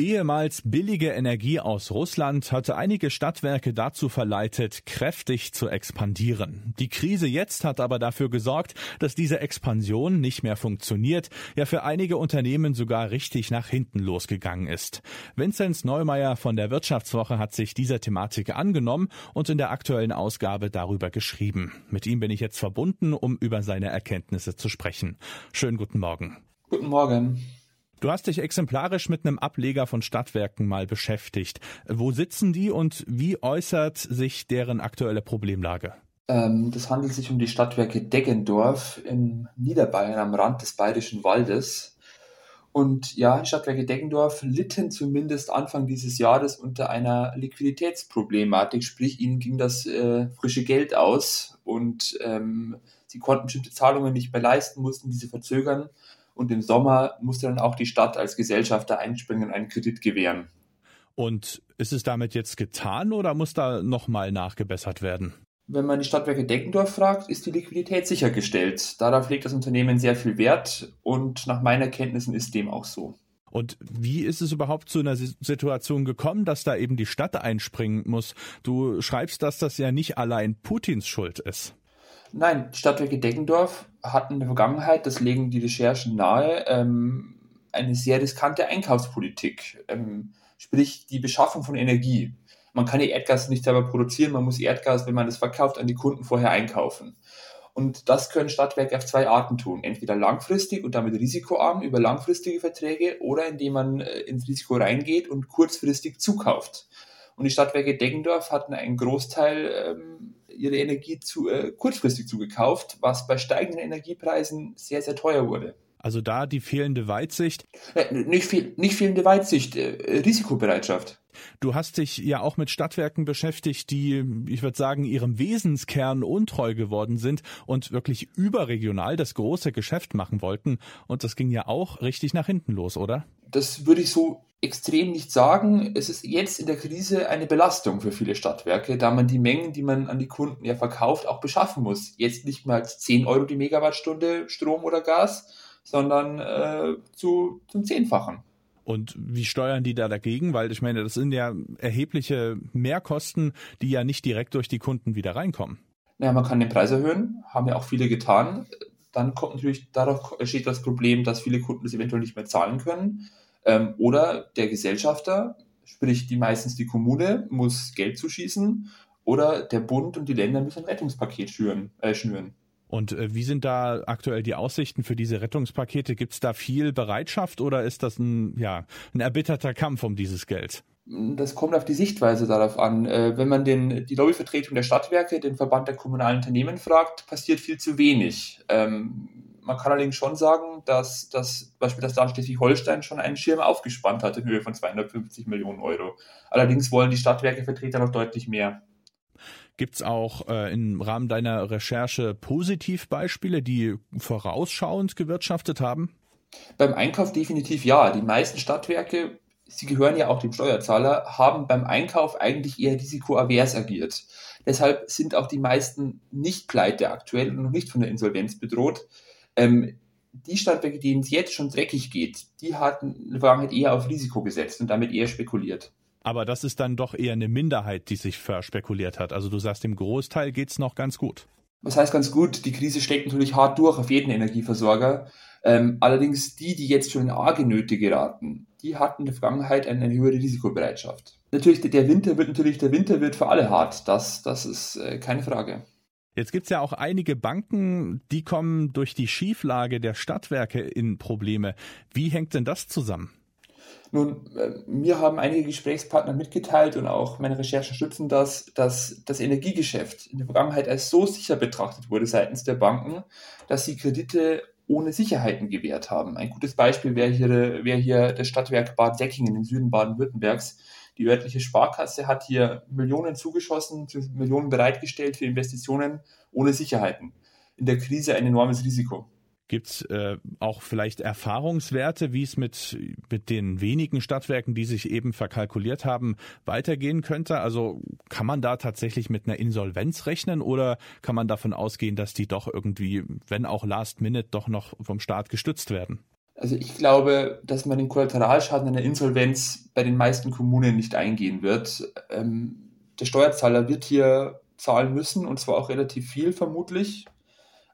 Ehemals billige Energie aus Russland hatte einige Stadtwerke dazu verleitet, kräftig zu expandieren. Die Krise jetzt hat aber dafür gesorgt, dass diese Expansion nicht mehr funktioniert, ja für einige Unternehmen sogar richtig nach hinten losgegangen ist. Vinzenz Neumeier von der Wirtschaftswoche hat sich dieser Thematik angenommen und in der aktuellen Ausgabe darüber geschrieben. Mit ihm bin ich jetzt verbunden, um über seine Erkenntnisse zu sprechen. Schönen guten Morgen. Guten Morgen. Du hast dich exemplarisch mit einem Ableger von Stadtwerken mal beschäftigt. Wo sitzen die und wie äußert sich deren aktuelle Problemlage? Ähm, das handelt sich um die Stadtwerke Deggendorf in Niederbayern am Rand des Bayerischen Waldes. Und ja, Stadtwerke Deggendorf litten zumindest Anfang dieses Jahres unter einer Liquiditätsproblematik, sprich ihnen ging das äh, frische Geld aus und ähm, sie konnten bestimmte Zahlungen nicht mehr leisten, mussten diese verzögern und im Sommer musste dann auch die Stadt als Gesellschafter einspringen und einen Kredit gewähren. Und ist es damit jetzt getan oder muss da nochmal nachgebessert werden? Wenn man die Stadtwerke Deckendorf fragt, ist die Liquidität sichergestellt. Darauf legt das Unternehmen sehr viel Wert und nach meinen Kenntnissen ist dem auch so. Und wie ist es überhaupt zu einer Situation gekommen, dass da eben die Stadt einspringen muss? Du schreibst, dass das ja nicht allein Putins Schuld ist. Nein, Stadtwerke Deggendorf hatten in der Vergangenheit, das legen die Recherchen nahe, ähm, eine sehr riskante Einkaufspolitik, ähm, sprich die Beschaffung von Energie. Man kann ja Erdgas nicht selber produzieren, man muss Erdgas, wenn man das verkauft, an die Kunden vorher einkaufen. Und das können Stadtwerke auf zwei Arten tun. Entweder langfristig und damit risikoarm über langfristige Verträge oder indem man äh, ins Risiko reingeht und kurzfristig zukauft. Und die Stadtwerke Deggendorf hatten einen Großteil ähm, ihre Energie zu, äh, kurzfristig zugekauft, was bei steigenden Energiepreisen sehr, sehr teuer wurde. Also da die fehlende Weitsicht? Äh, nicht, fehl, nicht fehlende Weitsicht, äh, Risikobereitschaft. Du hast dich ja auch mit Stadtwerken beschäftigt, die, ich würde sagen, ihrem Wesenskern untreu geworden sind und wirklich überregional das große Geschäft machen wollten. Und das ging ja auch richtig nach hinten los, oder? Das würde ich so extrem nicht sagen. Es ist jetzt in der Krise eine Belastung für viele Stadtwerke, da man die Mengen, die man an die Kunden ja verkauft, auch beschaffen muss. Jetzt nicht mehr als 10 Euro die Megawattstunde Strom oder Gas, sondern äh, zu, zum Zehnfachen. Und wie steuern die da dagegen? Weil ich meine, das sind ja erhebliche Mehrkosten, die ja nicht direkt durch die Kunden wieder reinkommen. Naja, man kann den Preis erhöhen, haben ja auch viele getan. Dann kommt natürlich, dadurch steht das Problem, dass viele Kunden das eventuell nicht mehr zahlen können. Ähm, oder der Gesellschafter, sprich die meistens die Kommune, muss Geld zuschießen. Oder der Bund und die Länder müssen ein Rettungspaket schüren, äh, schnüren. Und äh, wie sind da aktuell die Aussichten für diese Rettungspakete? Gibt es da viel Bereitschaft oder ist das ein, ja, ein erbitterter Kampf um dieses Geld? Das kommt auf die Sichtweise darauf an. Äh, wenn man den, die Lobbyvertretung der Stadtwerke, den Verband der kommunalen Unternehmen fragt, passiert viel zu wenig. Ähm, man kann allerdings schon sagen, dass das Beispiel das Land Schleswig-Holstein schon einen Schirm aufgespannt hat in Höhe von 250 Millionen Euro. Allerdings wollen die Stadtwerkevertreter noch deutlich mehr. Gibt es auch äh, im Rahmen deiner Recherche Positivbeispiele, die vorausschauend gewirtschaftet haben? Beim Einkauf definitiv ja. Die meisten Stadtwerke, sie gehören ja auch dem Steuerzahler, haben beim Einkauf eigentlich eher risikoavers agiert. Deshalb sind auch die meisten nicht pleite aktuell und noch nicht von der Insolvenz bedroht. Ähm, die Stadtwerke, denen es jetzt schon dreckig geht, die hatten in der Vergangenheit eher auf Risiko gesetzt und damit eher spekuliert. Aber das ist dann doch eher eine Minderheit, die sich verspekuliert hat. Also du sagst, im Großteil geht es noch ganz gut. Was heißt ganz gut? Die Krise schlägt natürlich hart durch auf jeden Energieversorger. Ähm, allerdings die, die jetzt schon in arge Nöte geraten, die hatten in der Vergangenheit eine, eine höhere Risikobereitschaft. Natürlich, der Winter wird natürlich, der Winter wird für alle hart. Das, das ist äh, keine Frage. Jetzt gibt es ja auch einige Banken, die kommen durch die Schieflage der Stadtwerke in Probleme. Wie hängt denn das zusammen? Nun, äh, mir haben einige Gesprächspartner mitgeteilt und auch meine Recherchen stützen das, dass das Energiegeschäft in der Vergangenheit als so sicher betrachtet wurde seitens der Banken, dass sie Kredite ohne Sicherheiten gewährt haben. Ein gutes Beispiel wäre hier, wäre hier das Stadtwerk Bad Säckingen im Süden Baden-Württembergs. Die örtliche Sparkasse hat hier Millionen zugeschossen, Millionen bereitgestellt für Investitionen ohne Sicherheiten. In der Krise ein enormes Risiko. Gibt es äh, auch vielleicht Erfahrungswerte, wie es mit, mit den wenigen Stadtwerken, die sich eben verkalkuliert haben, weitergehen könnte? Also kann man da tatsächlich mit einer Insolvenz rechnen oder kann man davon ausgehen, dass die doch irgendwie, wenn auch last minute, doch noch vom Staat gestützt werden? Also ich glaube, dass man den Kollateralschaden einer Insolvenz bei den meisten Kommunen nicht eingehen wird. Ähm, der Steuerzahler wird hier zahlen müssen und zwar auch relativ viel vermutlich.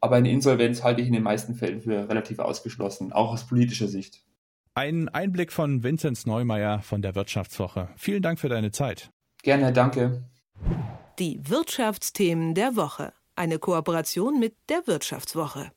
Aber eine Insolvenz halte ich in den meisten Fällen für relativ ausgeschlossen, auch aus politischer Sicht. Ein Einblick von Vinzenz Neumeier von der Wirtschaftswoche. Vielen Dank für deine Zeit. Gerne, danke. Die Wirtschaftsthemen der Woche. Eine Kooperation mit der Wirtschaftswoche.